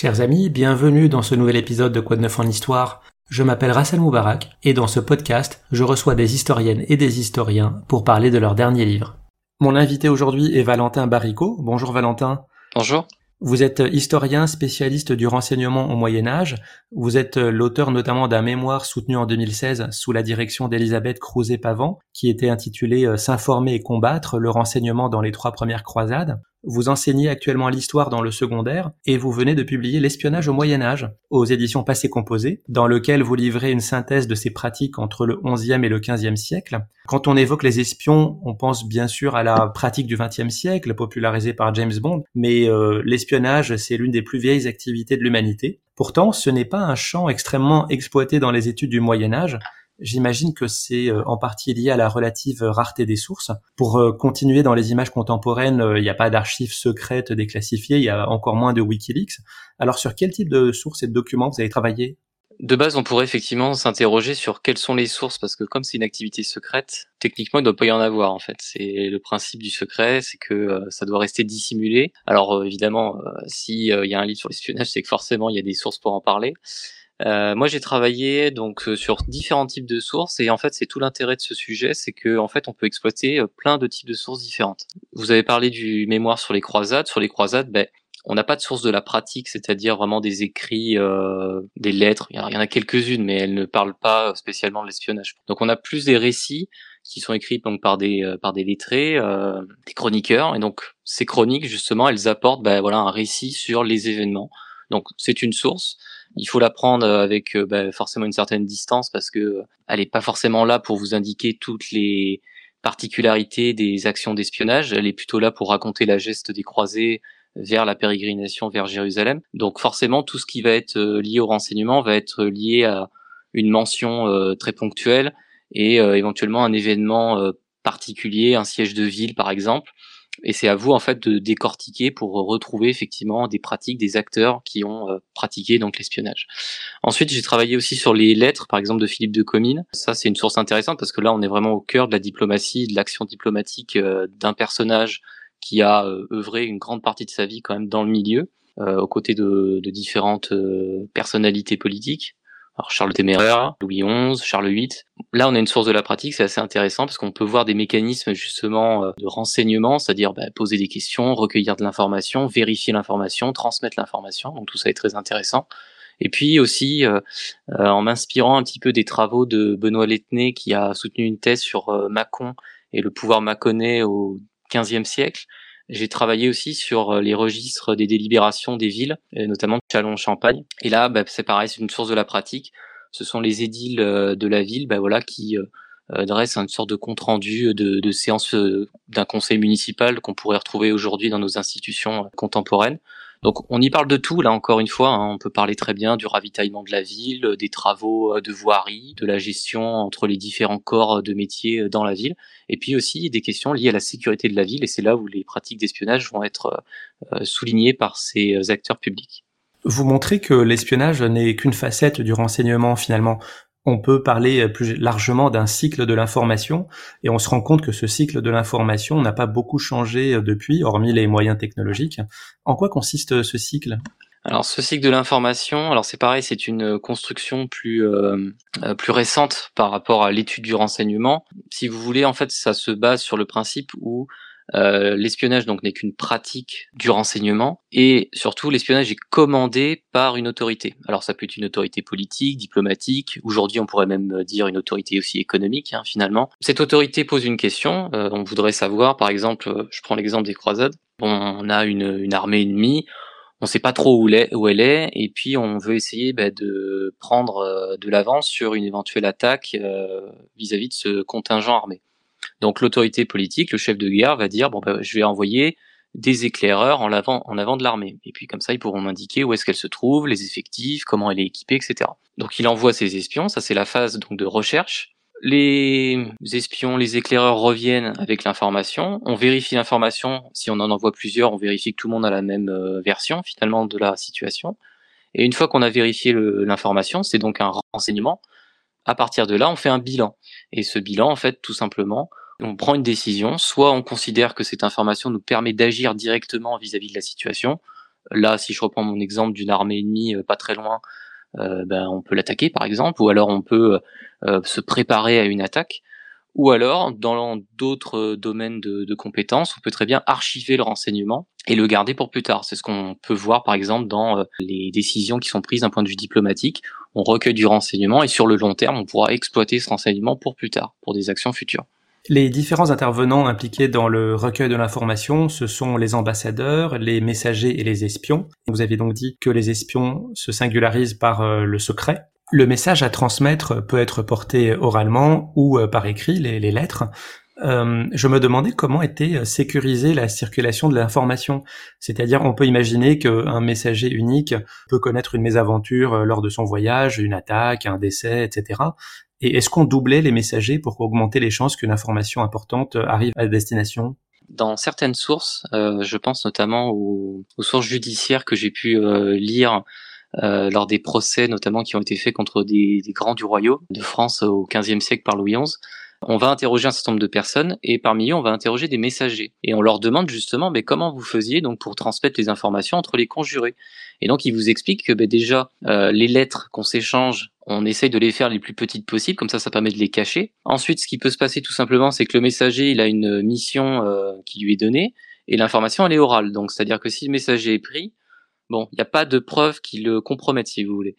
Chers amis, bienvenue dans ce nouvel épisode de Quoi de neuf en histoire. Je m'appelle Rassel Moubarak et dans ce podcast, je reçois des historiennes et des historiens pour parler de leur dernier livre. Mon invité aujourd'hui est Valentin Baricot. Bonjour Valentin. Bonjour. Vous êtes historien spécialiste du renseignement au Moyen Âge. Vous êtes l'auteur notamment d'un mémoire soutenu en 2016 sous la direction d'Elisabeth Crouzet-Pavant, qui était intitulé euh, S'informer et combattre le renseignement dans les trois premières croisades. Vous enseignez actuellement l'histoire dans le secondaire et vous venez de publier L'espionnage au Moyen Âge aux éditions Passé Composé, dans lequel vous livrez une synthèse de ces pratiques entre le XIe et le XVe siècle. Quand on évoque les espions, on pense bien sûr à la pratique du XXe siècle, popularisée par James Bond, mais euh, l'espionnage, c'est l'une des plus vieilles activités de l'humanité. Pourtant, ce n'est pas un champ extrêmement exploité dans les études du Moyen Âge, J'imagine que c'est euh, en partie lié à la relative rareté des sources. Pour euh, continuer dans les images contemporaines, euh, il n'y a pas d'archives secrètes déclassifiées, il y a encore moins de Wikileaks. Alors sur quel type de sources et de documents vous avez travaillé? De base, on pourrait effectivement s'interroger sur quelles sont les sources, parce que comme c'est une activité secrète, techniquement, il ne doit pas y en avoir, en fait. C'est le principe du secret, c'est que ça doit rester dissimulé. Alors, évidemment, s'il y a un livre sur l'espionnage, c'est que forcément, il y a des sources pour en parler. Euh, moi, j'ai travaillé donc euh, sur différents types de sources et en fait, c'est tout l'intérêt de ce sujet, c'est que en fait, on peut exploiter euh, plein de types de sources différentes. Vous avez parlé du mémoire sur les croisades. Sur les croisades, ben, on n'a pas de source de la pratique, c'est-à-dire vraiment des écrits, euh, des lettres. Il y en a, quelques-unes, mais elles ne parlent pas spécialement de l'espionnage. Donc, on a plus des récits qui sont écrits donc par des par des lettrés, euh, des chroniqueurs, et donc ces chroniques justement, elles apportent ben, voilà un récit sur les événements. Donc, c'est une source il faut la prendre avec euh, bah, forcément une certaine distance parce que euh, elle n'est pas forcément là pour vous indiquer toutes les particularités des actions d'espionnage. Elle est plutôt là pour raconter la geste des croisés vers la pérégrination vers Jérusalem. Donc forcément, tout ce qui va être euh, lié au renseignement va être lié à une mention très ponctuelle et éventuellement un événement particulier, un siège de ville par exemple. Et c'est à vous en fait de décortiquer pour retrouver effectivement des pratiques des acteurs qui ont euh, pratiqué donc l'espionnage. Ensuite, j'ai travaillé aussi sur les lettres, par exemple de Philippe de Comines. Ça, c'est une source intéressante parce que là, on est vraiment au cœur de la diplomatie, de l'action diplomatique euh, d'un personnage qui a euh, œuvré une grande partie de sa vie quand même dans le milieu, aux côtés de, de différentes personnalités politiques. Alors Charles le Téméraire, Louis XI, Charles VIII. Là, on a une source de la pratique, c'est assez intéressant parce qu'on peut voir des mécanismes justement euh, de renseignement, c'est-à-dire bah, poser des questions, recueillir de l'information, vérifier l'information, transmettre l'information. Donc tout ça est très intéressant. Et puis aussi, euh, euh, en m'inspirant un petit peu des travaux de Benoît Lettenay qui a soutenu une thèse sur Mâcon et le pouvoir mâconnais au XVe siècle, j'ai travaillé aussi sur euh, les registres des délibérations des villes, notamment Chalon-Champagne. Et là, bah, c'est pareil, c'est une source de la pratique. Ce sont les édiles euh, de la ville, bah, voilà, qui euh, dressent une sorte de compte rendu de, de séance d'un conseil municipal qu'on pourrait retrouver aujourd'hui dans nos institutions contemporaines. Donc on y parle de tout, là encore une fois, hein. on peut parler très bien du ravitaillement de la ville, des travaux euh, de voirie, de la gestion entre les différents corps de métiers euh, dans la ville, et puis aussi des questions liées à la sécurité de la ville, et c'est là où les pratiques d'espionnage vont être euh, soulignées par ces acteurs publics. Vous montrez que l'espionnage n'est qu'une facette du renseignement finalement on peut parler euh, plus largement d'un cycle de l'information et on se rend compte que ce cycle de l'information n'a pas beaucoup changé euh, depuis, hormis les moyens technologiques. En quoi consiste euh, ce cycle? Alors ce cycle de l'information, alors c'est pareil, c'est une construction plus plus récente par rapport à l'étude du renseignement. Si vous voulez, en fait, ça se base sur le principe où euh, l'espionnage donc n'est qu'une pratique du renseignement et surtout l'espionnage est commandé par une autorité. Alors ça peut être une autorité politique, diplomatique. Aujourd'hui on pourrait même dire une autorité aussi économique hein, finalement. Cette autorité pose une question. Euh, on voudrait savoir par exemple, euh, je prends l'exemple des croisades. on a une, une armée ennemie on sait pas trop où, elle est, et puis on veut essayer bah, de prendre de l'avance sur une éventuelle attaque vis-à-vis -vis de ce contingent armé. Donc l'autorité politique, le chef de guerre, va dire bon bah, je vais envoyer des éclaireurs en avant, en avant de l'armée. Et puis comme ça, ils pourront m'indiquer où est-ce qu'elle se trouve, les effectifs, comment elle est équipée, etc. Donc il envoie ses espions, ça c'est la phase donc de recherche. Les espions, les éclaireurs reviennent avec l'information. On vérifie l'information. Si on en envoie plusieurs, on vérifie que tout le monde a la même euh, version finalement de la situation. Et une fois qu'on a vérifié l'information, c'est donc un renseignement. À partir de là, on fait un bilan. Et ce bilan, en fait, tout simplement, on prend une décision, soit on considère que cette information nous permet d'agir directement vis-à-vis de la situation, là, si je reprends mon exemple d'une armée ennemie pas très loin, ben, on peut l'attaquer par exemple, ou alors on peut se préparer à une attaque. Ou alors, dans d'autres domaines de, de, compétences, on peut très bien archiver le renseignement et le garder pour plus tard. C'est ce qu'on peut voir par exemple dans les décisions qui sont prises d'un point de vue diplomatique. On recueille du renseignement et sur le long terme, on pourra exploiter ce renseignement pour plus tard, pour des actions futures. Les différents intervenants impliqués dans le recueil de l'information, ce sont les ambassadeurs, les messagers et les espions. Vous avez donc dit que les espions se singularisent par euh, le secret. Le message à transmettre peut être porté oralement ou euh, par écrit, les, lettres. Euh, je me demandais comment était sécurisée la circulation de l'information. C'est-à-dire, on peut imaginer qu'un messager unique peut connaître une mésaventure lors de son voyage, une attaque, un décès, etc. Et est-ce qu'on doublait les messagers pour augmenter les chances qu'une information importante arrive à destination? Dans certaines sources, euh, je pense notamment aux, sources judiciaires que j'ai pu euh, lire euh, lors des procès, notamment qui ont été faits contre des, des, grands du royaume de France au XVe siècle par Louis XI. On va interroger un certain nombre de personnes et parmi eux, on va interroger des messagers. Et on leur demande justement, mais comment vous faisiez donc pour transmettre les informations entre les conjurés? Et donc, ils vous expliquent que ben, déjà, euh, les lettres qu'on s'échange, on essaye de les faire les plus petites possibles, comme ça, ça permet de les cacher. Ensuite, ce qui peut se passer tout simplement, c'est que le messager, il a une mission euh, qui lui est donnée et l'information, elle est orale. Donc, c'est-à-dire que si le messager est pris, bon, il n'y a pas de preuves qui le compromettent, si vous voulez.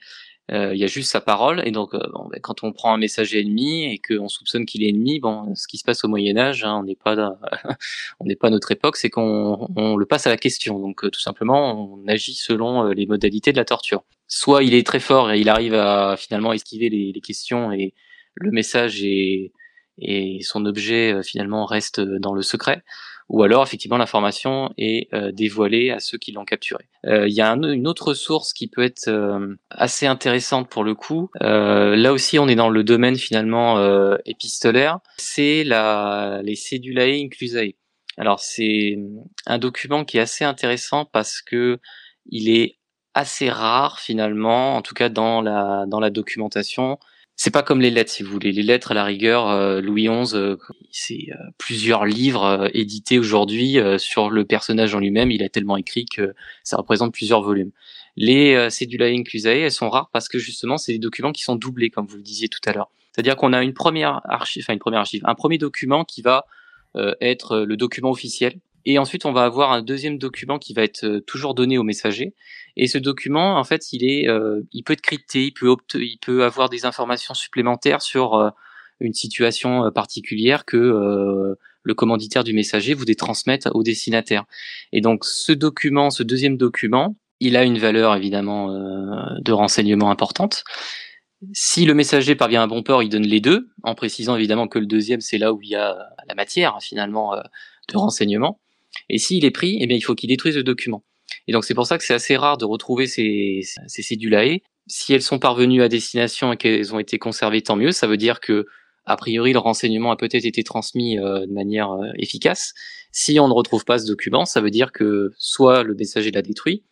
Euh, il y a juste sa parole et donc euh, bon, ben, quand on prend un messager ennemi et qu'on soupçonne qu'il est ennemi, bon, ce qui se passe au Moyen Âge, hein, on n'est pas on n'est pas à notre époque, c'est qu'on on le passe à la question. Donc euh, tout simplement, on agit selon les modalités de la torture. Soit il est très fort et il arrive à finalement esquiver les, les questions et le message et, et son objet finalement reste dans le secret ou alors effectivement l'information est euh, dévoilée à ceux qui l'ont capturé. Euh, il y a une autre source qui peut être euh, assez intéressante pour le coup. là aussi, on est dans le domaine finalement épistolaire. C'est la les Cedulae Inclusae. Alors c'est un document qui est assez intéressant parce que il est assez rare finalement, en tout cas dans la dans la documentation c'est pas comme les lettres, si vous voulez. Les lettres, à la rigueur, euh, Louis XI, euh, c'est euh, plusieurs livres édités aujourd'hui sur le personnage en lui-même. Il a tellement écrit que ça représente plusieurs volumes. Les Cedulae Inclusae, elles sont rares parce que justement, c'est des documents qui sont doublés, comme vous le disiez tout à l'heure. C'est-à-dire qu'on a une première archive, enfin une première archive, un premier document qui va être le document officiel, et ensuite, on va avoir un deuxième document qui va être euh, toujours donné au messager. Et ce document, en fait, il est, euh, il peut être crypté, il peut, il peut avoir des informations supplémentaires sur euh, une situation particulière que le commanditaire du messager voudrait transmettre au destinataire. Et donc, ce document, ce deuxième document, il a une valeur évidemment de renseignement importante. Si le messager parvient à bon port, il donne les deux, en précisant évidemment que le deuxième, c'est là où il y a la matière finalement de renseignement. Et s'il est pris, eh bien, il faut qu'il détruise le document. Et donc c'est pour ça que c'est assez rare de retrouver ces, ces cédulae. Si elles sont parvenues à destination et qu'elles ont été conservées, tant mieux. Ça veut dire que a priori le renseignement a peut-être été transmis euh, de manière euh, efficace. Si on ne retrouve pas ce document, ça veut dire que soit le messager l'a détruit,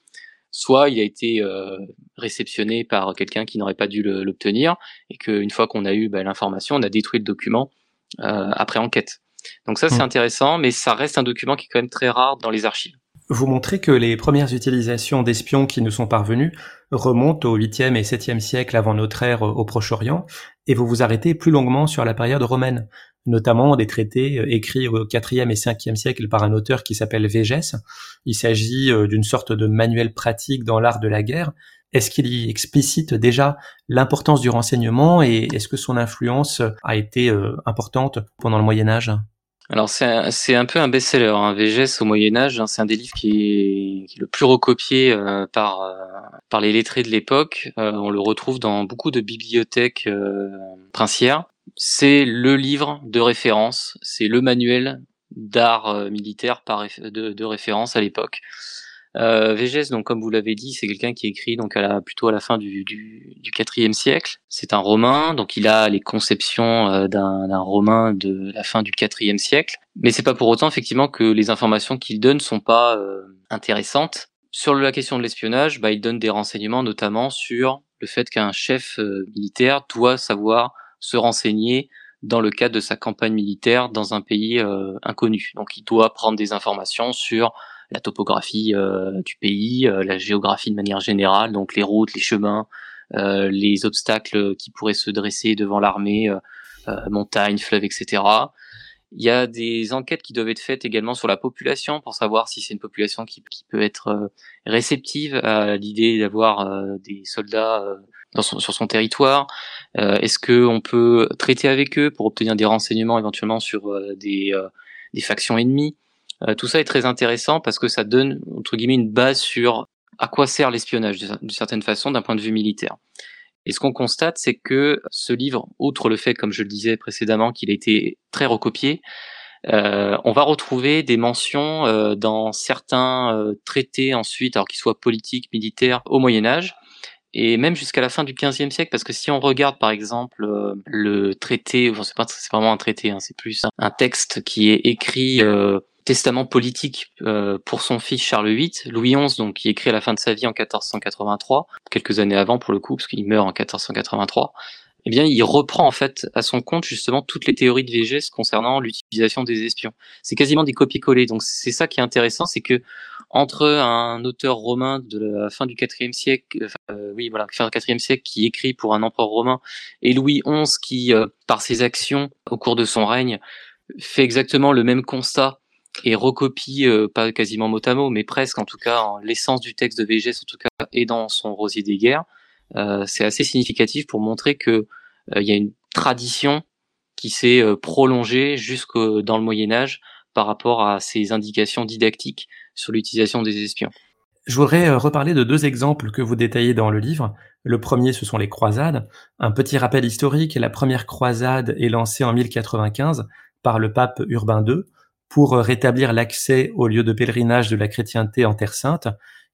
soit il a été euh, réceptionné par quelqu'un qui n'aurait pas dû l'obtenir, et qu'une fois qu'on a eu bah, l'information, on a détruit le document après enquête. Donc ça, c'est hmm. intéressant, mais ça reste un document qui est quand même très rare dans les archives. Vous montrez que les premières utilisations d'espions qui nous sont parvenues remontent au 8e et 7e siècle avant notre ère au Proche-Orient, et vous vous arrêtez plus longuement sur la période romaine, notamment des traités euh, écrits au 4e et 5e siècle par un auteur qui s'appelle Végès. Il s'agit euh, d'une sorte de manuel pratique dans l'art de la guerre. Est-ce qu'il y explicite déjà l'importance du renseignement et est-ce que son influence a été euh, importante pendant le Moyen Âge? Alors c'est un, peu un best-seller, hein. Végès au Moyen Âge, hein. c'est un des livres qui est, le plus recopié euh, par euh, par les lettrés de l'époque. On le retrouve dans beaucoup de bibliothèques princières. C'est le livre de référence, c'est le manuel d'art militaire de référence à l'époque. Euh, Végès, donc comme vous l'avez dit, c'est quelqu'un qui écrit donc à la, plutôt à la fin du, du, du 4 siècle. C'est un romain, donc il a les conceptions euh, d'un romain de la fin du 4 siècle. Mais c'est pas pour autant effectivement que les informations qu'il donne sont pas euh, intéressantes. Sur la question de l'espionnage, bah, il donne des renseignements notamment sur le fait qu'un chef euh, militaire doit savoir se renseigner dans le cadre de sa campagne militaire dans un pays inconnu. Donc il doit prendre des informations sur la topographie du pays, la géographie de manière générale, donc les routes, les chemins, les obstacles qui pourraient se dresser devant l'armée, montagnes, fleuves, etc. Il y a des enquêtes qui doivent être faites également sur la population pour savoir si c'est une population qui, peut être euh, réceptive à l'idée d'avoir euh, des soldats euh, dans sur son territoire. Est-ce que on peut traiter avec eux pour obtenir des renseignements éventuellement sur des, des factions ennemies? Tout ça est très intéressant parce que ça donne entre guillemets une base sur à quoi sert l'espionnage d'une certaine façon d'un point de vue militaire. Et ce qu'on constate, c'est que ce livre, outre le fait, comme je le disais précédemment, qu'il a été très recopié, euh, on va retrouver des mentions euh, dans certains euh, traités ensuite, alors qu'ils soient politiques, militaires, au Moyen Âge, et même jusqu'à la fin du XVe siècle, parce que si on regarde par exemple le traité, enfin, c'est pas c'est vraiment un traité, hein, c'est plus un texte qui est écrit testament politique euh, pour son fils Charles VIII, Louis XI, donc qui écrit à la fin de sa vie en 1483, quelques années avant pour le coup, parce qu'il meurt en 1483. Eh bien, il reprend en fait à son compte justement toutes les théories de Végès concernant l'utilisation des espions. C'est quasiment des copier-coller. Donc c'est ça qui est intéressant, c'est que entre un auteur romain de la fin du IVe siècle, euh, oui voilà, fin du IVe siècle, qui écrit pour un empereur romain, et Louis XI qui, euh, par ses actions au cours de son règne, fait exactement le même constat et recopie euh, pas quasiment mot à mot, mais presque en tout cas l'essence du texte de Végès en tout cas et dans son Rosier des guerres. Euh, c'est assez significatif pour montrer que euh, il y a une tradition qui s'est prolongée jusque dans le Moyen Âge par rapport à ces indications didactiques sur l'utilisation des espions. Je voudrais reparler de deux exemples que vous détaillez dans le livre. Le premier, ce sont les croisades. Un petit rappel historique, la première croisade est lancée en 1095 par le pape Urbain II pour rétablir l'accès aux lieux de pèlerinage de la chrétienté en Terre Sainte,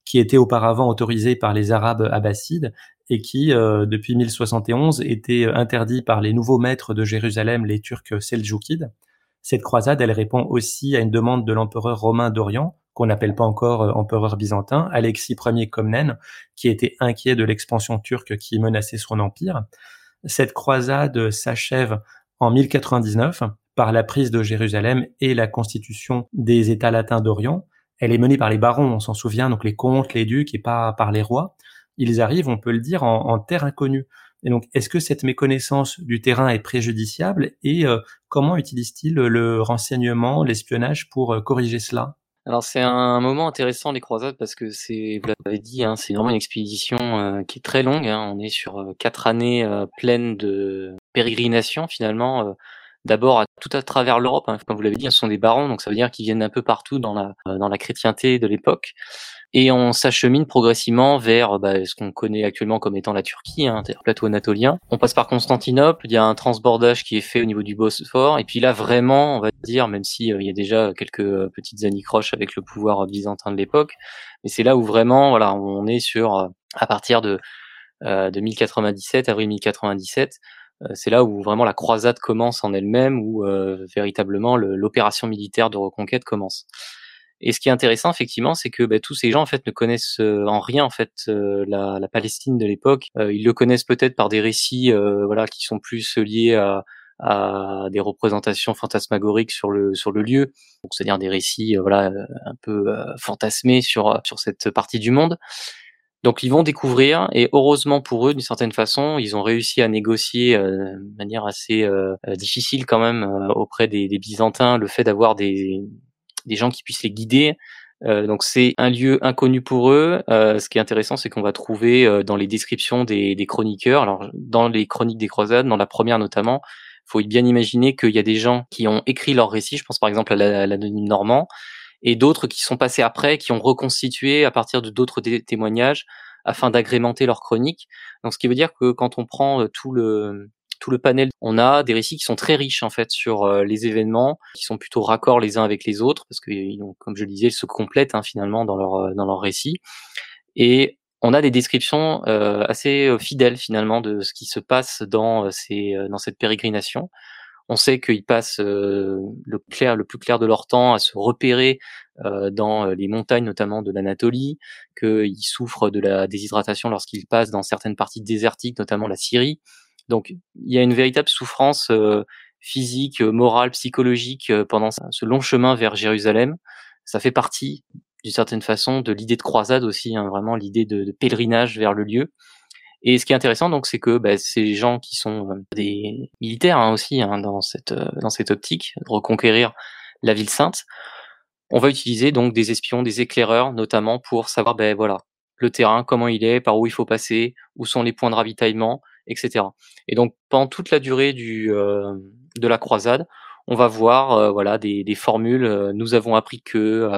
qui était auparavant autorisé par les Arabes abbassides et qui, euh, depuis 1071, était interdit par les nouveaux maîtres de Jérusalem, les Turcs seljoukides. Cette croisade, elle répond aussi à une demande de l'empereur romain d'Orient, qu'on n'appelle pas encore euh, empereur byzantin, Alexis Ier Comnène, qui était inquiet de l'expansion turque qui menaçait son empire. Cette croisade s'achève en 1099 par la prise de Jérusalem et la constitution des États latins d'Orient. Elle est menée par les barons, on s'en souvient, donc les comtes, les ducs, et pas par les rois. Ils arrivent, on peut le dire, en, terre inconnue. Et donc, est-ce que cette méconnaissance du terrain est préjudiciable et euh, comment utilise-t-il le renseignement, l'espionnage pour euh, corriger cela? Alors c'est un moment intéressant les croisades parce que c'est, vous l'avez dit, hein, c'est vraiment une expédition euh, qui est très longue. Hein. on est sur quatre années pleines de pérégrination finalement d'abord à, tout à travers l'Europe. Hein. Comme vous l'avez dit, ce sont des barons, donc ça veut dire qu'ils viennent un peu partout dans la, euh, dans la chrétienté de l'époque. Et on s'achemine progressivement vers bah, ce qu'on connaît actuellement comme étant la Turquie, hein, le plateau anatolien. On passe par Constantinople, il y a un transbordage qui est fait au niveau du Bosphore, et puis là vraiment, on va dire, même si euh, il y a déjà quelques euh, petites anicroches avec le pouvoir byzantin de l'époque, mais c'est là où vraiment, voilà, on est sur à partir de de 1097, avril 1097, euh, c'est là où vraiment la croisade commence en elle-même, où euh, véritablement l'opération militaire de reconquête commence. Et ce qui est intéressant, effectivement, c'est que bah, tous ces gens en fait ne connaissent euh, en rien en fait la, la, Palestine de l'époque. ils le connaissent peut-être par des récits, voilà, qui sont plus liés à, à des représentations fantasmagoriques sur le sur le lieu, c'est-à-dire des récits, voilà, un peu fantasmés sur sur cette partie du monde. Donc ils vont découvrir et heureusement pour eux d'une certaine façon ils ont réussi à négocier euh, de manière assez euh, euh, difficile quand même auprès des, des, Byzantins le fait d'avoir des, des gens qui puissent les guider. donc c'est un lieu inconnu pour eux. ce qui est intéressant c'est qu'on va trouver dans les descriptions des, des, chroniqueurs, alors dans les chroniques des croisades, dans la première notamment, faut bien imaginer qu'il y a des gens qui ont écrit leurs récits. Je pense par exemple à l'anonyme normand et d'autres qui sont passés après, qui ont reconstitué à partir de d'autres témoignages afin d'agrémenter leur chronique. Donc, ce qui veut dire que quand on prend euh, tout le tout le panel, on a des récits qui sont très riches en fait sur euh, les événements, qui sont plutôt raccords les uns avec les autres, parce que comme je le disais, ils se complètent hein, finalement dans leur euh, dans leur récit. Et on a des descriptions assez fidèles finalement de ce qui se passe dans ces dans cette pérégrination. On sait qu'ils passent euh, le clair, le plus clair de leur temps à se repérer euh, dans euh, les montagnes, notamment de l'Anatolie, qu'ils souffrent de la déshydratation lorsqu'ils passent dans certaines parties désertiques, notamment la Syrie. Donc, il y a une véritable souffrance physique, morale, psychologique pendant ce long chemin vers Jérusalem. Ça fait partie d'une certaine façon de l'idée de croisade aussi, hein, vraiment l'idée de, de, pèlerinage vers le lieu. Et ce qui est intéressant, donc, c'est que bah, ces gens qui sont euh, des militaires hein, aussi hein, dans cette euh, dans cette optique de reconquérir la ville sainte, on va utiliser donc des espions, des éclaireurs, notamment pour savoir, ben voilà, le terrain, comment il est, par où il faut passer, où sont les points de ravitaillement, etc. Et donc pendant toute la durée du euh, de la croisade, on va voir voilà des, des formules. nous avons appris que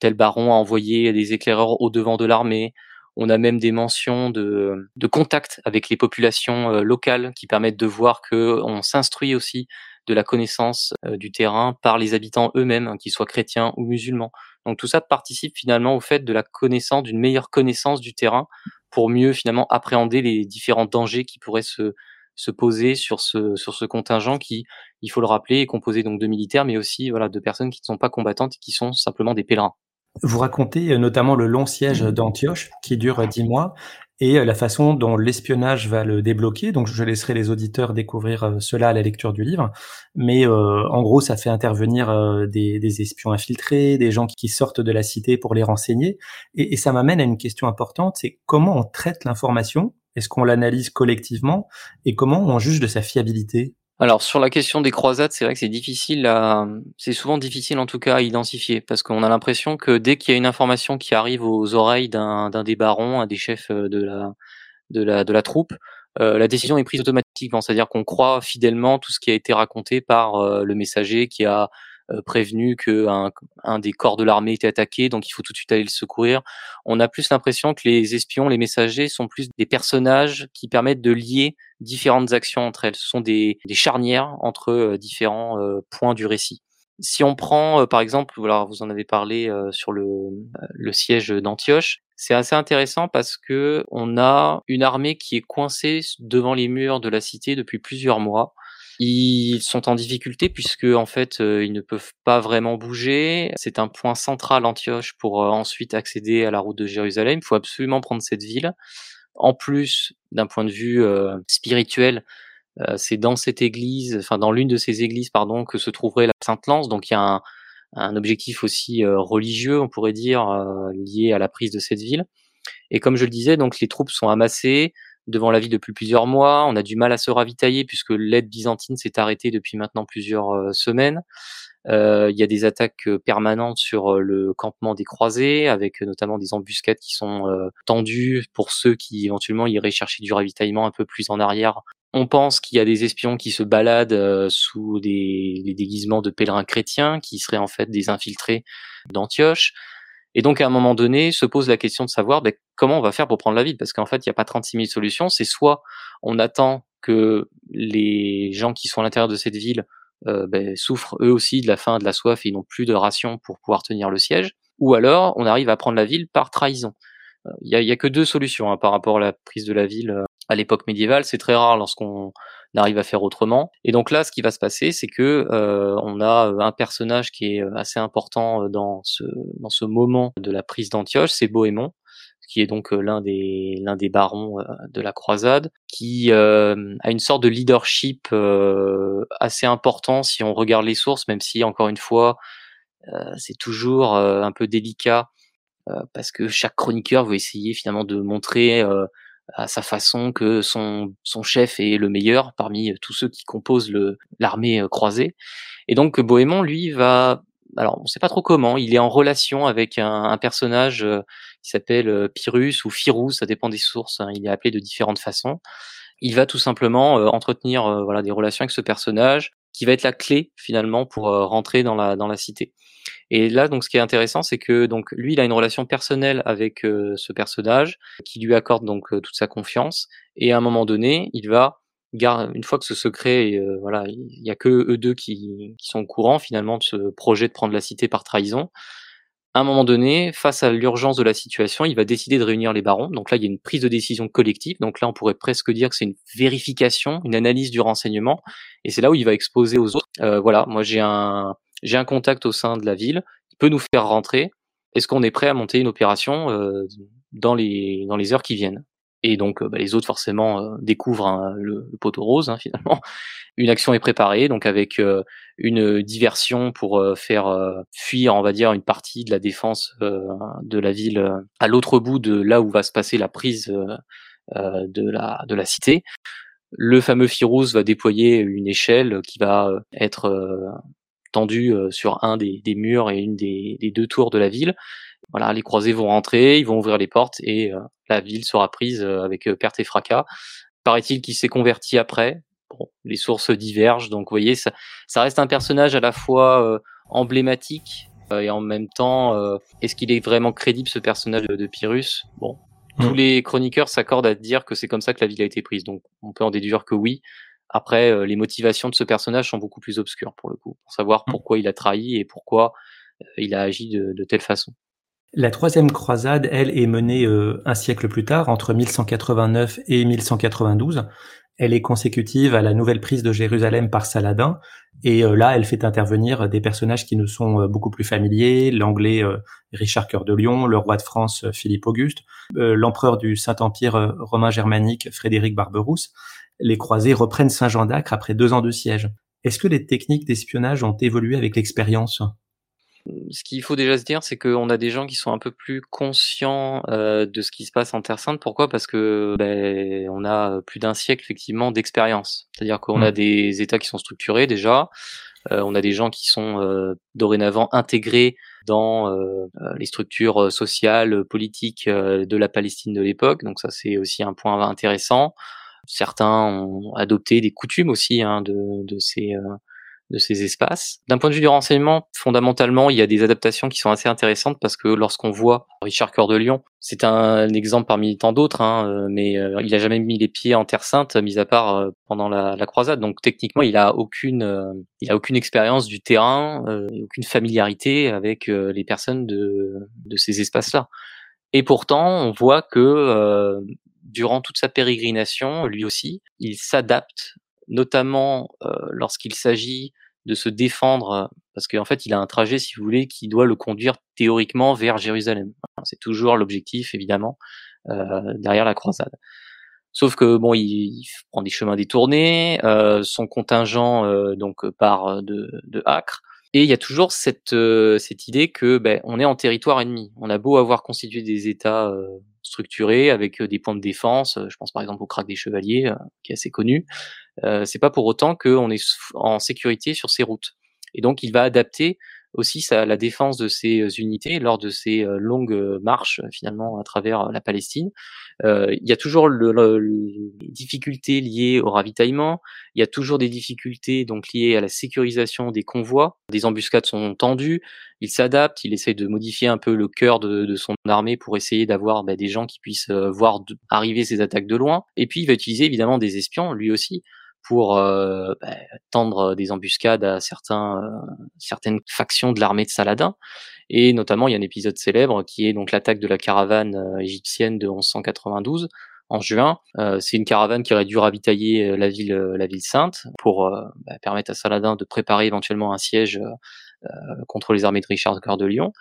tel baron a envoyé des éclaireurs au devant de l'armée. On a même des mentions de, de contact avec les populations euh, locales qui permettent de voir que on s'instruit aussi de la connaissance euh, du terrain par les habitants eux-mêmes, hein, qu'ils soient chrétiens ou musulmans. Donc tout ça participe finalement au fait de la connaissance, d'une meilleure connaissance du terrain pour mieux finalement appréhender les différents dangers qui pourraient se, se poser sur ce, sur ce contingent qui, il faut le rappeler, est composé donc de militaires, mais aussi voilà, de personnes qui ne sont pas combattantes et qui sont simplement des pèlerins. Vous racontez euh, notamment le long siège d'Antioche qui dure euh, dix mois et euh, la façon dont l'espionnage va le débloquer. Donc je laisserai les auditeurs découvrir cela à la lecture du livre. Mais en gros, ça fait intervenir des, des, espions infiltrés, des gens qui sortent de la cité pour les renseigner. Et, et ça m'amène à une question importante, c'est comment on traite l'information? Est-ce qu'on l'analyse collectivement? Et comment on juge de sa fiabilité? Alors sur la question des croisades, c'est vrai que c'est difficile à, c'est souvent difficile en tout cas à identifier parce qu'on a l'impression que dès qu'il y a une information qui arrive aux oreilles d'un des barons, un des chefs euh, de la de la de la troupe, euh, la décision est prise automatiquement, c'est-à-dire qu'on croit fidèlement tout ce qui a été raconté par euh, le messager qui a prévenu que un, des corps de l'armée était attaqué, donc il faut tout de suite aller le secourir. On a plus l'impression que les espions, les messagers sont plus des personnages qui permettent de lier différentes actions entre elles. Ce sont des, des charnières entre euh, différents euh, points du récit. Si on prend par exemple, vous en avez parlé sur le, le siège d'Antioche, c'est assez intéressant parce que on a une armée qui est coincée devant les murs de la cité depuis plusieurs mois ils sont en difficulté puisque en fait euh, ils ne peuvent pas vraiment bouger. C'est un point central Antioche pour euh, ensuite accéder à la route de Jérusalem. Il faut absolument prendre cette ville. En plus, d'un point de vue euh, spirituel, c'est dans cette église, enfin dans l'une de ces églises, pardon, que se trouverait la Sainte-Lance. Donc il y a un, un objectif aussi religieux, on pourrait dire, lié à la prise de cette ville. Et comme je le disais, donc les troupes sont amassées, devant la ville depuis plusieurs mois. On a du mal à se ravitailler puisque l'aide byzantine s'est arrêtée depuis maintenant plusieurs euh, semaines. Euh, il y a des attaques euh, permanentes sur le campement des croisés, avec notamment des embuscades qui sont tendues pour ceux qui éventuellement iraient chercher du ravitaillement un peu plus en arrière. On pense qu'il y a des espions qui se baladent sous des déguisements de pèlerins chrétiens, qui seraient en fait des infiltrés d'Antioche. Et donc, à un moment donné, se pose la question de savoir ben, comment on va faire pour prendre la ville, parce qu'en fait, il n'y a pas 36 000 solutions. C'est soit on attend que les gens qui sont à l'intérieur de cette ville euh, ben, souffrent eux aussi de la faim, de la soif, et ils n'ont plus de rations pour pouvoir tenir le siège, ou alors on arrive à prendre la ville par trahison. Euh, il n'y a, a, que deux solutions hein, par rapport à la prise de la ville euh, à l'époque médiévale. C'est très rare lorsqu'on arrive à faire autrement. Et donc là, ce qui va se passer, c'est que euh, on a un personnage qui est assez important dans ce dans ce moment de la prise d'Antioche, c'est Bohémond qui est donc l'un des l'un des barons de la croisade, qui a une sorte de leadership assez important si on regarde les sources, même si encore une fois c'est toujours un peu délicat parce que chaque chroniqueur veut essayer finalement de montrer à sa façon que son, son chef est le meilleur parmi euh, tous ceux qui composent l'armée euh, croisée. Et donc Bohémond, lui, va, alors on sait pas trop comment, il est en relation avec un, un personnage euh, qui s'appelle Pyrrhus ou Phirous, ça dépend des sources, hein, il est appelé de différentes façons. Il va tout simplement entretenir voilà des relations avec ce personnage, qui va être la clé finalement pour rentrer dans la dans la cité. Et là, donc, ce qui est intéressant, c'est que donc lui, il a une relation personnelle avec euh, ce personnage, qui lui accorde donc euh, toute sa confiance. Et à un moment donné, il va une fois que ce secret, euh, voilà, il y a que eux deux qui, qui, sont au courant finalement de ce projet de prendre la cité par trahison. À un moment donné, face à l'urgence de la situation, il va décider de réunir les barons. Donc là, il y a une prise de décision collective. Donc là, on pourrait presque dire que c'est une vérification, une analyse du renseignement. Et c'est là où il va exposer aux autres. voilà, moi j'ai un, j'ai un contact au sein de la ville, il peut nous faire rentrer. Est-ce qu'on est prêt à monter une opération euh, dans les dans les heures qui viennent? Et donc bah, les autres forcément découvrent le, poteau rose hein, finalement. Une action est préparée, donc avec une diversion pour faire fuir, on va dire, une partie de la défense de la ville à l'autre bout de là où va se passer la prise de la de la cité. Le fameux Firouz va déployer une échelle qui va être tendue sur un des, des murs et une des, des, deux tours de la ville. Voilà, les croisés vont rentrer, ils vont ouvrir les portes et la ville sera prise avec perte et fracas. Paraît-il qu'il s'est converti après. Bon, les sources divergent, donc vous voyez, ça, ça reste un personnage à la fois emblématique et en même temps, est-ce qu'il est vraiment crédible ce personnage de, de Pyrrhus? Bon, tous mm. les chroniqueurs s'accordent à dire que c'est comme ça que la ville a été prise. Donc on peut en déduire que oui. Après, euh, les motivations de ce personnage sont beaucoup plus obscures pour le coup, pour savoir mm. pourquoi il a trahi et pourquoi euh, il a agi de, telle façon. La troisième croisade, elle, est menée euh, un siècle plus tard, entre 1189 et 1192. Elle est consécutive à la nouvelle prise de Jérusalem par Saladin, et euh, là, elle fait intervenir des personnages qui nous sont euh, beaucoup plus familiers, l'anglais Richard Cœur de Lion, le roi de France Philippe Auguste, l'empereur du Saint-Empire romain germanique Frédéric Barberousse. Les croisés reprennent Saint-Jean d'Acre après deux ans de siège. Est-ce que les techniques d'espionnage ont évolué avec l'expérience? Ce qu'il faut déjà se dire, c'est qu'on a des gens qui sont un peu plus conscients euh, de ce qui se passe en Terre Sainte. Pourquoi? Parce que ben, on a plus d'un siècle effectivement d'expérience. C'est-à-dire qu'on a des États qui sont structurés déjà. Euh, on a des gens qui sont euh, dorénavant intégrés dans les structures sociales, politiques de la Palestine de l'époque. Donc ça, c'est aussi un point intéressant. Certains ont adopté des coutumes aussi hein, de, de ces de ces espaces. D'un point de vue du renseignement, fondamentalement, il y a des adaptations qui sont assez intéressantes parce que lorsqu'on voit Richard Cœur de Lion, c'est un, exemple parmi tant d'autres, hein, euh, mais euh, il a jamais mis les pieds en Terre Sainte, mis à part euh, pendant la, croisade. Donc techniquement, il a aucune, il a aucune expérience du terrain, aucune familiarité avec les personnes de, de ces espaces-là. Et pourtant, on voit que durant toute sa pérégrination, lui aussi, il s'adapte notamment euh, lorsqu'il s'agit de se défendre, parce qu'en fait, il a un trajet, si vous voulez, qui doit le conduire théoriquement vers Jérusalem. C'est toujours l'objectif, évidemment, euh, derrière la croisade. Sauf que bon, il, prend des chemins détournés, euh, son contingent euh, donc part de, de Acre, et il y a toujours cette euh, cette idée que ben, on est en territoire ennemi. On a beau avoir constitué des États structurés avec des points de défense, je pense par exemple au crack des chevaliers, qui est assez connu. Euh, c'est pas pour autant qu'on est en sécurité sur ces routes. Et donc, il va adapter aussi sa, la défense de ces euh, unités lors de ces euh, longues marches finalement à travers la Palestine. Euh, il y a toujours le, les difficultés liées au ravitaillement, il y a toujours des difficultés donc liées à la sécurisation des convois. Des embuscades sont tendues, il s'adapte, il essaie de modifier un peu le cœur de, de son armée pour essayer d'avoir bah, des gens qui puissent voir arriver ces attaques de loin. Et puis il va utiliser évidemment des espions lui aussi pour euh, bah, tendre des embuscades à certains, euh, certaines factions de l'armée de Saladin. Et notamment, il y a un épisode célèbre qui est donc l'attaque de la caravane euh, égyptienne de 1192 en juin. c'est une caravane qui aurait dû ravitailler la ville, la ville sainte pour bah, permettre à Saladin de préparer éventuellement un siège contre les armées de Richard Cœur de Lion.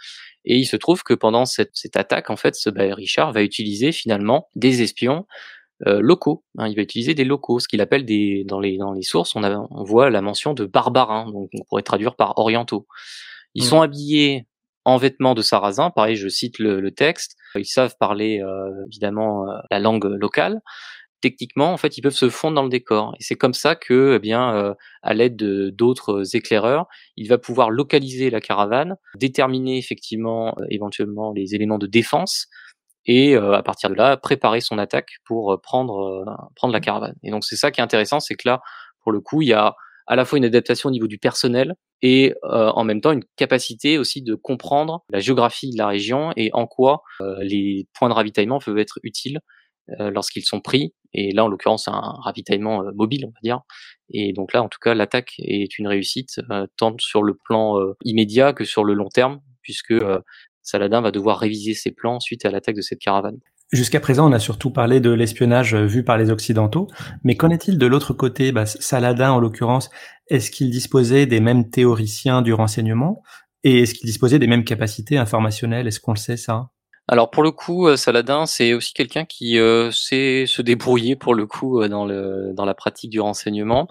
Et il se trouve que pendant cette, cette attaque, en fait, ce, bah, Richard va utiliser finalement des espions euh, locaux. Hein, il va utiliser des locaux, ce qu'il appelle des dans les dans les sources, on, a, on voit la mention de barbarins, donc on pourrait traduire par orientaux. Ils mmh. sont habillés en vêtements de sarrasin, pareil, je cite le, texte. Ils savent parler euh, évidemment euh, la langue locale. Techniquement, en fait, ils peuvent se fondre dans le décor. Et c'est comme ça que, eh bien, à l'aide d'autres éclaireurs, il va pouvoir localiser la caravane, déterminer effectivement, éventuellement, les éléments de défense, et euh, à partir de là préparer son attaque pour euh, prendre euh, prendre la caravane. Et donc c'est ça qui est intéressant, c'est que là pour le coup il y a à la fois une adaptation au niveau du personnel et en même temps une capacité aussi de comprendre la géographie de la région et en quoi les points de ravitaillement peuvent être utiles lorsqu'ils sont pris. Et là, en l'occurrence, un ravitaillement mobile, on va dire. Et donc là, en tout cas, l'attaque est une réussite, tant sur le plan immédiat que sur le long terme, puisque Saladin va devoir réviser ses plans suite à l'attaque de cette caravane. Jusqu'à présent, on a surtout parlé de l'espionnage vu par les Occidentaux, mais qu'en est-il de l'autre côté? Bah, Saladin, en l'occurrence, est-ce qu'il disposait des mêmes théoriciens du renseignement? Et est-ce qu'il disposait des mêmes capacités informationnelles? Est-ce qu'on le sait ça? Alors pour le coup, euh, Saladin, c'est aussi quelqu'un qui euh, sait se débrouiller pour le coup euh, dans la pratique du renseignement.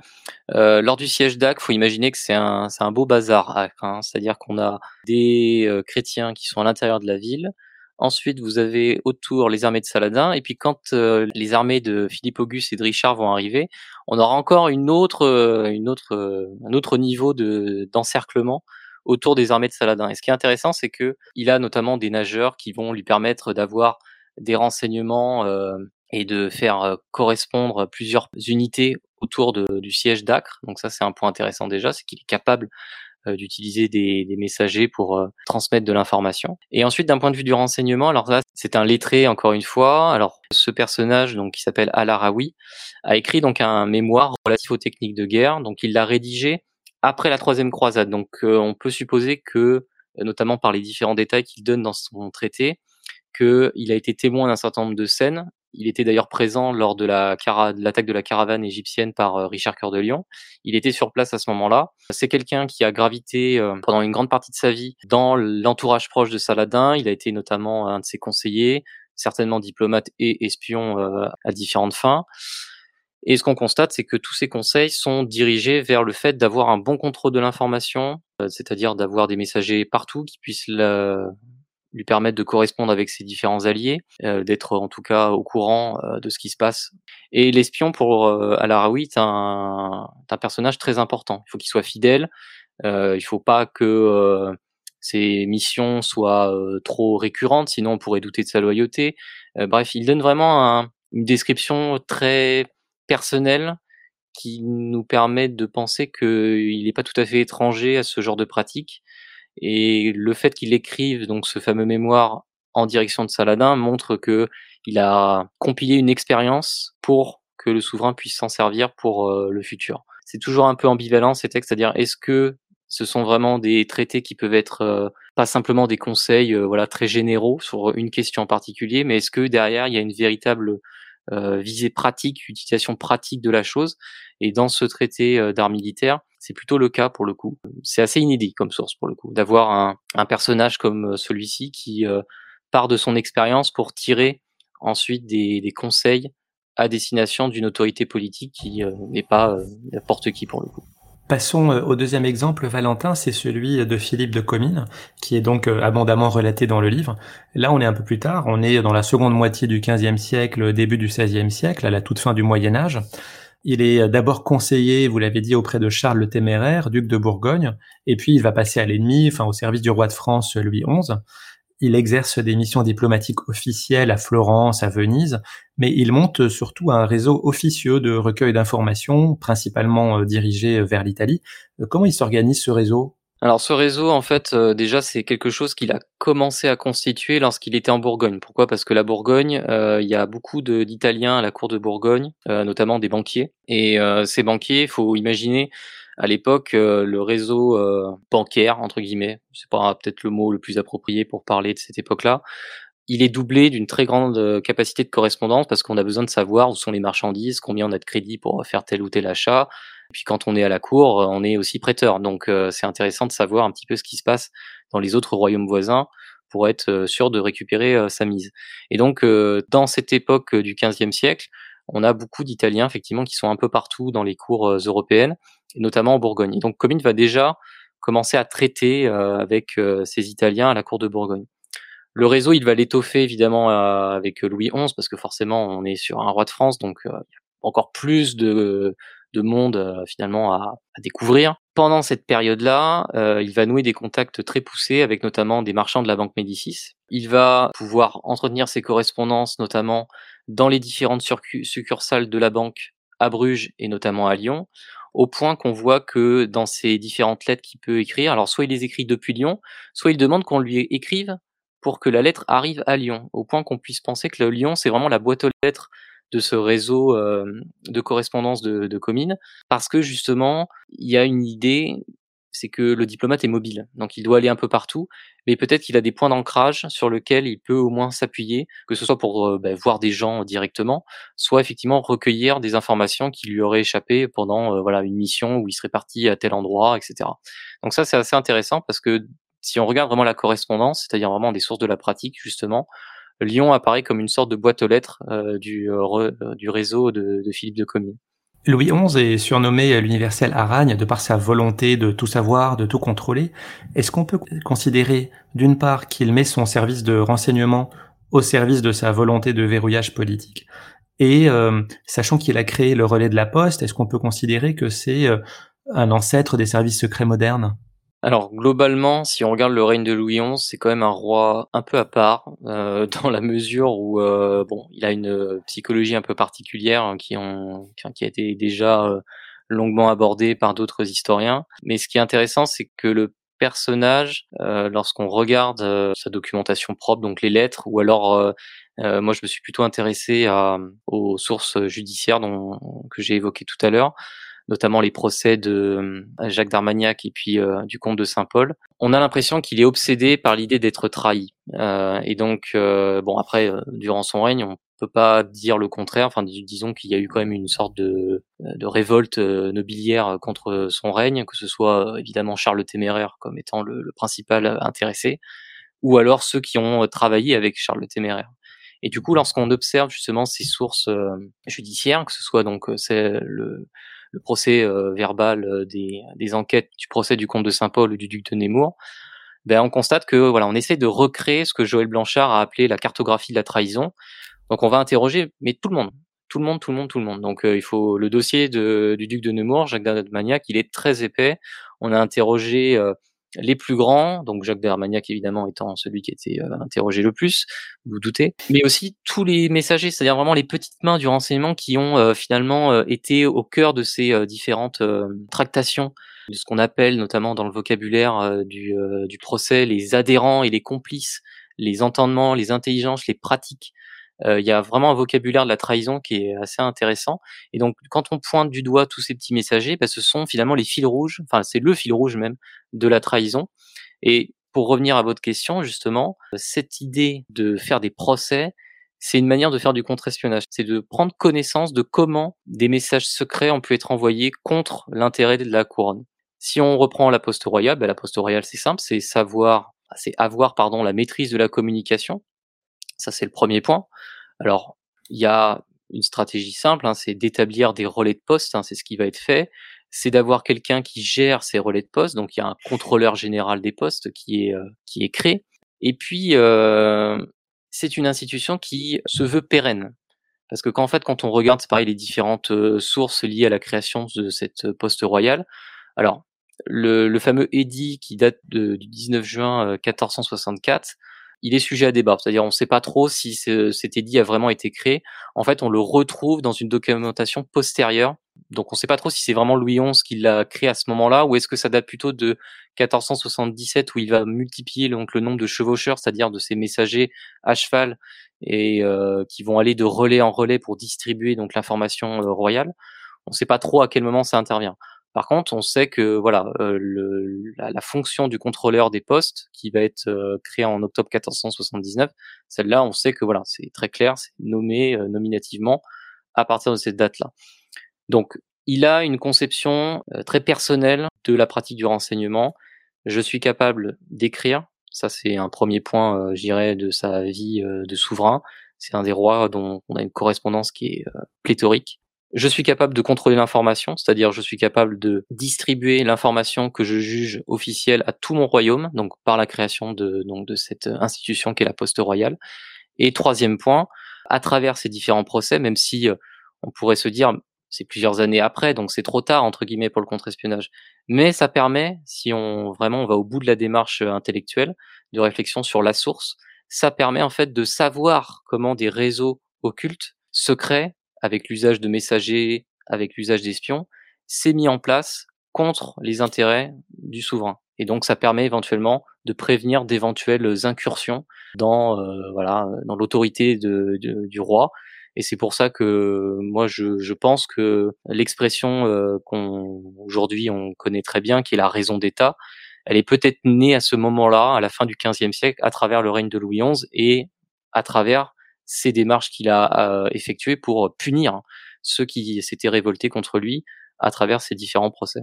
lors du siège d'Ac, faut imaginer que c'est un beau bazar, hein. c'est-à-dire qu'on a des chrétiens qui sont à l'intérieur de la ville. Ensuite, vous avez autour les armées de Saladin, et puis quand les armées de Philippe Auguste et de Richard vont arriver, on aura encore une autre un autre niveau de d'encerclement autour des armées de Saladin. Et ce qui est intéressant, c'est que il a notamment des nageurs qui vont lui permettre d'avoir des renseignements euh, et de faire euh, correspondre plusieurs unités autour de, du siège d'Acre. Donc ça, c'est un point intéressant déjà, c'est qu'il est capable euh, d'utiliser des, messagers pour transmettre de l'information. Et ensuite, d'un point de vue du renseignement, alors là, c'est un lettré encore une fois. Alors ce personnage, donc qui s'appelle Al-Arawi, a écrit donc un mémoire relatif aux techniques de guerre. Donc il l'a rédigé après la troisième croisade. Donc euh, on peut supposer que, euh, notamment par les différents détails qu'il donne dans son traité, qu'il a été témoin d'un certain nombre de scènes. Il était d'ailleurs présent lors de la l'attaque de la caravane égyptienne par euh, Richard Cœur de Lion. Il était sur place à ce moment-là. C'est quelqu'un qui a gravité pendant une grande partie de sa vie dans l'entourage proche de Saladin. Il a été notamment un de ses conseillers, certainement diplomate et espion à différentes fins. Et ce qu'on constate, c'est que tous ces conseils sont dirigés vers le fait d'avoir un bon contrôle de l'information, euh, c'est-à-dire d'avoir des messagers partout qui puissent lui permettre de correspondre avec ses différents alliés, euh, d'être en tout cas au courant euh, de ce qui se passe. Et l'espion pour Al-Arawi est un, personnage très important. Il faut qu'il soit fidèle, il faut pas que ses missions soient trop récurrentes, sinon on pourrait douter de sa loyauté. bref, il donne vraiment un, une description très personnel qui nous permet de penser qu'il n'est pas tout à fait étranger à ce genre de pratique. Et le fait qu'il écrive donc ce fameux mémoire en direction de Saladin montre que il a compilé une expérience pour que le souverain puisse s'en servir pour euh, le futur. C'est toujours un peu ambivalent ces textes, c'est-à-dire est-ce que ce sont vraiment des traités qui peuvent être euh, pas simplement des conseils euh, voilà très généraux sur une question en particulier, mais est-ce que derrière il y a une véritable visée pratique, utilisation pratique de la chose. Et dans ce traité euh, d'art militaire, c'est plutôt le cas pour le coup. C'est assez inédit comme source pour le coup, d'avoir un, personnage comme euh, celui-ci qui part de son expérience pour tirer ensuite des, conseils à destination d'une autorité politique qui n'est pas n'importe qui pour le coup. Passons euh, au deuxième exemple, Valentin, c'est celui de Philippe de Comines, qui est donc euh, abondamment relaté dans le livre. Là, on est un peu plus tard, on est dans la seconde moitié du XVe siècle, début du XVIe siècle, à la toute fin du Moyen Âge. Il est d'abord conseiller, vous l'avez dit, auprès de Charles le Téméraire, duc de Bourgogne, et puis il va passer à l'ennemi, enfin au service du roi de France Louis XI. Il exerce des missions diplomatiques officielles à Florence, à Venise, mais il monte surtout un réseau officieux de recueil d'informations, principalement euh, dirigé vers l'Italie. Euh, comment il s'organise ce réseau? Alors ce réseau, en fait, euh, déjà c'est quelque chose qu'il a commencé à constituer lorsqu'il était en Bourgogne. Pourquoi? Parce que la Bourgogne, il y a beaucoup d'Italiens à la cour de Bourgogne, notamment des banquiers. Et ces banquiers, faut imaginer, à l'époque, euh, le réseau euh, bancaire, entre guillemets, c'est pas peut-être le mot le plus approprié pour parler de cette époque-là, il est doublé d'une très grande euh, capacité de correspondance parce qu'on a besoin de savoir où sont les marchandises, combien on a de crédit pour faire tel ou tel achat. Et puis quand on est à la cour, on est aussi prêteur. Donc c'est intéressant de savoir un petit peu ce qui se passe dans les autres royaumes voisins pour être sûr de récupérer sa mise. Et donc dans cette époque du XVe siècle, on a beaucoup d'Italiens effectivement qui sont un peu partout dans les cours européennes notamment en Bourgogne. Donc Comines va déjà commencer à traiter euh, avec euh, ces Italiens à la cour de Bourgogne. Le réseau, il va l'étoffer évidemment euh, avec Louis XI, parce que forcément, on est sur un roi de France, donc il y a encore plus de, de monde finalement à, découvrir. Pendant cette période-là, il va nouer des contacts très poussés avec notamment des marchands de la Banque Médicis. Il va pouvoir entretenir ses correspondances, notamment dans les différentes succursales de la banque à Bruges et notamment à Lyon au point qu'on voit que dans ces différentes lettres qu'il peut écrire, alors soit il les écrit depuis Lyon, soit il demande qu'on lui écrive pour que la lettre arrive à Lyon, au point qu'on puisse penser que Lyon, c'est vraiment la boîte aux lettres de ce réseau euh, de correspondance de, de communes, parce que justement, il y a une idée c'est que le diplomate est mobile, donc il doit aller un peu partout, mais peut-être qu'il a des points d'ancrage sur lesquels il peut au moins s'appuyer, que ce soit pour euh, bah, voir des gens directement, soit effectivement recueillir des informations qui lui auraient échappé pendant euh, voilà une mission où il serait parti à tel endroit, etc. Donc ça c'est assez intéressant parce que si on regarde vraiment la correspondance, c'est-à-dire vraiment des sources de la pratique, justement, Lyon apparaît comme une sorte de boîte aux lettres du, du réseau de, Philippe de Comiers. Louis XI est surnommé l'universel Aragne de par sa volonté de tout savoir, de tout contrôler. Est-ce qu'on peut considérer d'une part qu'il met son service de renseignement au service de sa volonté de verrouillage politique? Et euh, sachant qu'il a créé le relais de la poste, est-ce qu'on peut considérer que c'est euh, un ancêtre des services secrets modernes? Alors globalement, si on regarde le règne de Louis XI, c'est quand même un roi un peu à part, euh, dans la mesure où euh, bon, il a une psychologie un peu particulière hein, qui, ont, qui a été déjà euh, longuement abordée par d'autres historiens. Mais ce qui est intéressant, c'est que le personnage, lorsqu'on regarde sa documentation propre, donc les lettres, ou alors moi je me suis plutôt intéressé aux sources judiciaires dont, que j'ai évoquées tout à l'heure notamment les procès de euh, Jacques d'Armagnac et puis euh, du comte de Saint-Paul, on a l'impression qu'il est obsédé par l'idée d'être trahi. Euh, et donc, bon, après, durant son règne, on peut pas dire le contraire. Enfin, disons qu'il y a eu quand même une sorte de, de révolte nobiliaire contre son règne, que ce soit évidemment Charles le Téméraire comme étant le, le principal intéressé, ou alors ceux qui ont travaillé avec Charles le Téméraire. Et du coup, lorsqu'on observe justement ces sources judiciaires, que ce soit donc c'est le le procès euh, verbal euh, des, des, enquêtes du procès du comte de Saint-Paul ou du duc de Nemours, ben on constate que voilà, on essaie de recréer ce que Joël Blanchard a appelé la cartographie de la trahison. Donc on va interroger, mais tout le monde, tout le monde, tout le monde, tout le monde. Donc euh, il faut le dossier de, du duc de Nemours, Jacques d'Armagnac, il est très épais. On a interrogé les plus grands, donc Jacques d'Armagnac évidemment étant celui qui a été euh, interrogé le plus, vous, doutez, mais aussi tous les messagers, c'est-à-dire vraiment les petites mains du renseignement qui ont euh, finalement euh, été au cœur de ces différentes tractations, de ce qu'on appelle notamment dans le vocabulaire du, du procès les adhérents et les complices, les entendements, les intelligences, les pratiques. Il y a vraiment un vocabulaire de la trahison qui est assez intéressant. Et donc, quand on pointe du doigt tous ces petits messagers, bah, ce sont finalement les fils rouges, enfin c'est le fil rouge même de la trahison. Et pour revenir à votre question, justement, cette idée de faire des procès, c'est une manière de faire du contre-espionnage. C'est de prendre connaissance de comment des messages secrets ont pu être envoyés contre l'intérêt de la couronne. Si on reprend la poste royale, bah, la poste royale c'est simple, c'est savoir, c'est avoir pardon la maîtrise de la communication. Ça c'est le premier point. Alors il y a une stratégie simple, hein, c'est d'établir des relais de poste, hein, c'est ce qui va être fait c'est d'avoir quelqu'un qui gère ces relais de poste. Donc il y a un contrôleur général des postes qui est euh, créé. Et puis euh, c'est une institution qui se veut pérenne. Parce que en fait quand on regarde c'est pareil les différentes euh, sources liées à la création de cette poste royale, alors le, fameux édit qui date du 19 juin 1464 il est sujet à débat. C'est-à-dire, on ne sait pas trop si cet édit a vraiment été créé. En fait, on le retrouve dans une documentation postérieure. Donc, on ne sait pas trop si c'est vraiment Louis XI qui l'a créé à ce moment-là, ou est-ce que ça date plutôt de 1477 où il va multiplier donc le nombre de chevaucheurs, c'est-à-dire de ces messagers à cheval et euh, qui vont aller de relais en relais pour distribuer donc l'information euh, royale. On ne sait pas trop à quel moment ça intervient. Par contre, on sait que voilà, euh, la, fonction du contrôleur des postes qui va être euh, créée en octobre 1479, celle-là, on sait que voilà, c'est très clair, c'est nommé euh, nominativement à partir de cette date-là. Donc, il a une conception très personnelle de la pratique du renseignement. Je suis capable d'écrire, ça c'est un premier point, j'irais, de sa vie de souverain. C'est un des rois dont on a une correspondance qui est pléthorique. Je suis capable de contrôler l'information, c'est-à-dire je suis capable de distribuer l'information que je juge officielle à tout mon royaume, donc par la création de, donc de cette institution qui est la Poste royale. Et troisième point, à travers ces différents procès, même si euh, on pourrait se dire c'est plusieurs années après, donc c'est trop tard entre guillemets pour le contre-espionnage, mais ça permet, si on vraiment va au bout de la démarche euh, intellectuelle, de réflexion sur la source, ça permet en fait de savoir comment des réseaux occultes, secrets, avec l'usage de messagers, avec l'usage d'espions, s'est mis en place contre les intérêts du souverain. Et donc ça permet éventuellement de prévenir d'éventuelles incursions dans euh, voilà dans l'autorité de, du roi. Et c'est pour ça que moi je, je pense que l'expression euh, qu'on aujourd'hui on connaît très bien, qui est la raison d'État, elle est peut-être née à ce moment-là, à la fin du XVe siècle, à travers le règne de Louis XI et à travers ces démarches qu'il a euh, effectuées pour punir ceux qui s'étaient révoltés contre lui à travers ces différents procès.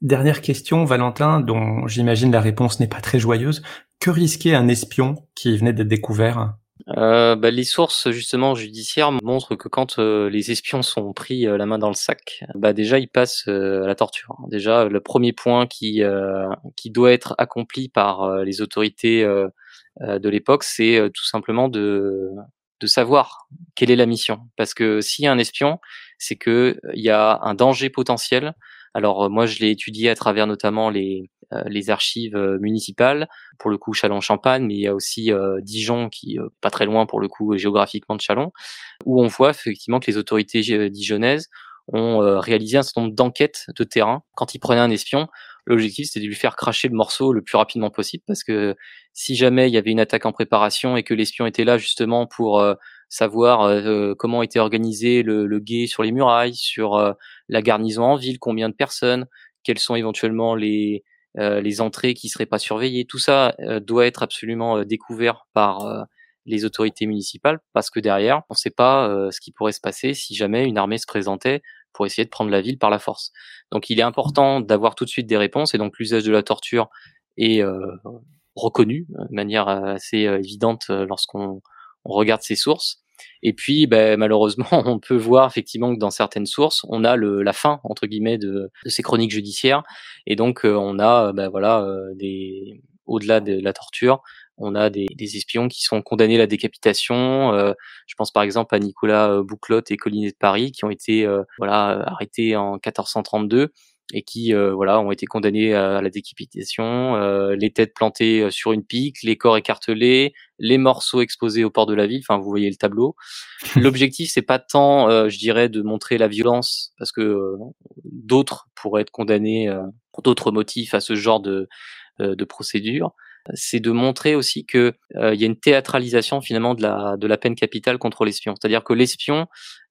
Dernière question, Valentin, dont j'imagine la réponse n'est pas très joyeuse. Que risquait un espion qui venait d'être découvert? Euh, bah, les sources justement judiciaires montrent que quand euh, les espions sont pris euh, la main dans le sac, bah déjà ils passent à la torture. Déjà le premier point qui qui doit être accompli par les autorités de l'époque, c'est tout simplement de de savoir quelle est la mission. Parce que s'il y a un espion, c'est que il y a un danger potentiel alors euh, moi, je l'ai étudié à travers notamment les, euh, archives euh, municipales, pour le coup Châlons-Champagne, mais il y a aussi Dijon qui pas très loin pour le coup géographiquement de Châlons, où on voit effectivement que les autorités dijonnaises ont réalisé un certain nombre d'enquêtes de terrain. Quand ils prenaient un espion, l'objectif c'était de lui faire cracher le morceau le plus rapidement possible, parce que si jamais il y avait une attaque en préparation et que l'espion était là justement pour savoir euh, comment était organisé le, le, guet sur les murailles, sur euh, la garnison en ville, combien de personnes, quelles sont éventuellement les, euh, les entrées qui seraient pas surveillées. Tout ça doit être absolument découvert par les autorités municipales parce que derrière, on ne sait pas ce qui pourrait se passer si jamais une armée se présentait pour essayer de prendre la ville par la force. Donc il est important d'avoir tout de suite des réponses et donc l'usage de la torture est reconnu de manière assez évidente lorsqu'on on regarde ces sources. Et puis, ben, malheureusement, on peut voir effectivement que dans certaines sources, on a le, la fin entre guillemets de, de ces chroniques judiciaires, et donc euh, on a, ben, voilà, euh, des au-delà de la torture, on a des, des, espions qui sont condamnés à la décapitation. Euh, je pense par exemple à Nicolas Bouclotte et Collinet de Paris qui ont été voilà arrêtés en 1432 et qui euh, voilà ont été condamnés à la décapitation, euh, les têtes plantées euh, sur une pique, les corps écartelés, les morceaux exposés au port de la ville. Enfin, vous voyez le tableau. L'objectif, c'est pas tant, je dirais, de montrer la violence, parce que d'autres pourraient être condamnés pour d'autres motifs à ce genre de, de procédure c'est de montrer aussi que euh, il y a une théâtralisation finalement de la de la peine capitale contre l'espion. C'est-à-dire que l'espion,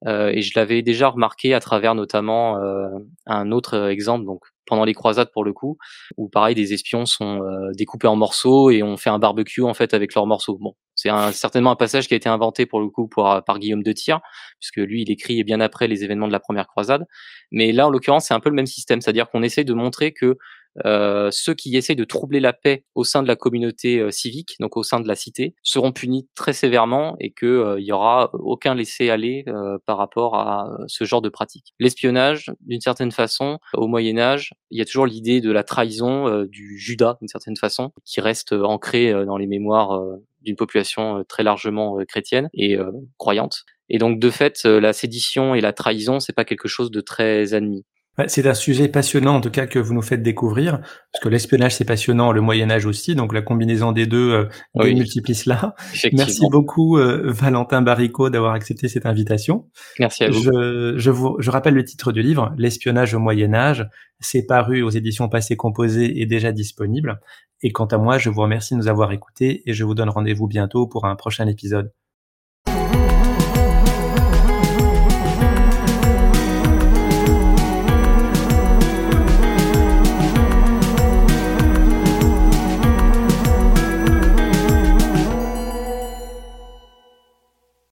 euh, et je l'avais déjà remarqué à travers notamment euh, un autre exemple, donc pendant les croisades pour le coup, où pareil des espions sont découpés en morceaux et on fait un barbecue en fait avec leurs morceaux. Bon, c'est certainement un passage qui a été inventé pour le coup par, par Guillaume de Tyr, puisque lui il écrit bien après les événements de la première croisade. Mais là en l'occurrence c'est un peu le même système, c'est-à-dire qu'on essaie de montrer que euh, ceux qui essayent de troubler la paix au sein de la communauté euh, civique, donc au sein de la cité, seront punis très sévèrement et qu'il euh, il y aura aucun laisser-aller par rapport à ce genre de pratique. L'espionnage, d'une certaine façon, au Moyen Âge, il y a toujours l'idée de la trahison du Judas, d'une certaine façon, qui reste ancrée dans les mémoires d'une population très largement chrétienne et croyante. Et donc de fait, la sédition et la trahison, c'est pas quelque chose de très admis c'est un sujet passionnant en tout cas que vous nous faites découvrir, parce que l'espionnage c'est passionnant, le Moyen Âge aussi, donc la combinaison des deux euh, multiplie cela. Merci beaucoup euh, Valentin Baricot d'avoir accepté cette invitation. Merci à vous. Je, je, vous, je rappelle le titre du livre, L'espionnage au Moyen Âge. C'est paru aux éditions Passé Composé et déjà disponible. Et quant à moi, je vous remercie de nous avoir écoutés et je vous donne rendez-vous bientôt pour un prochain épisode.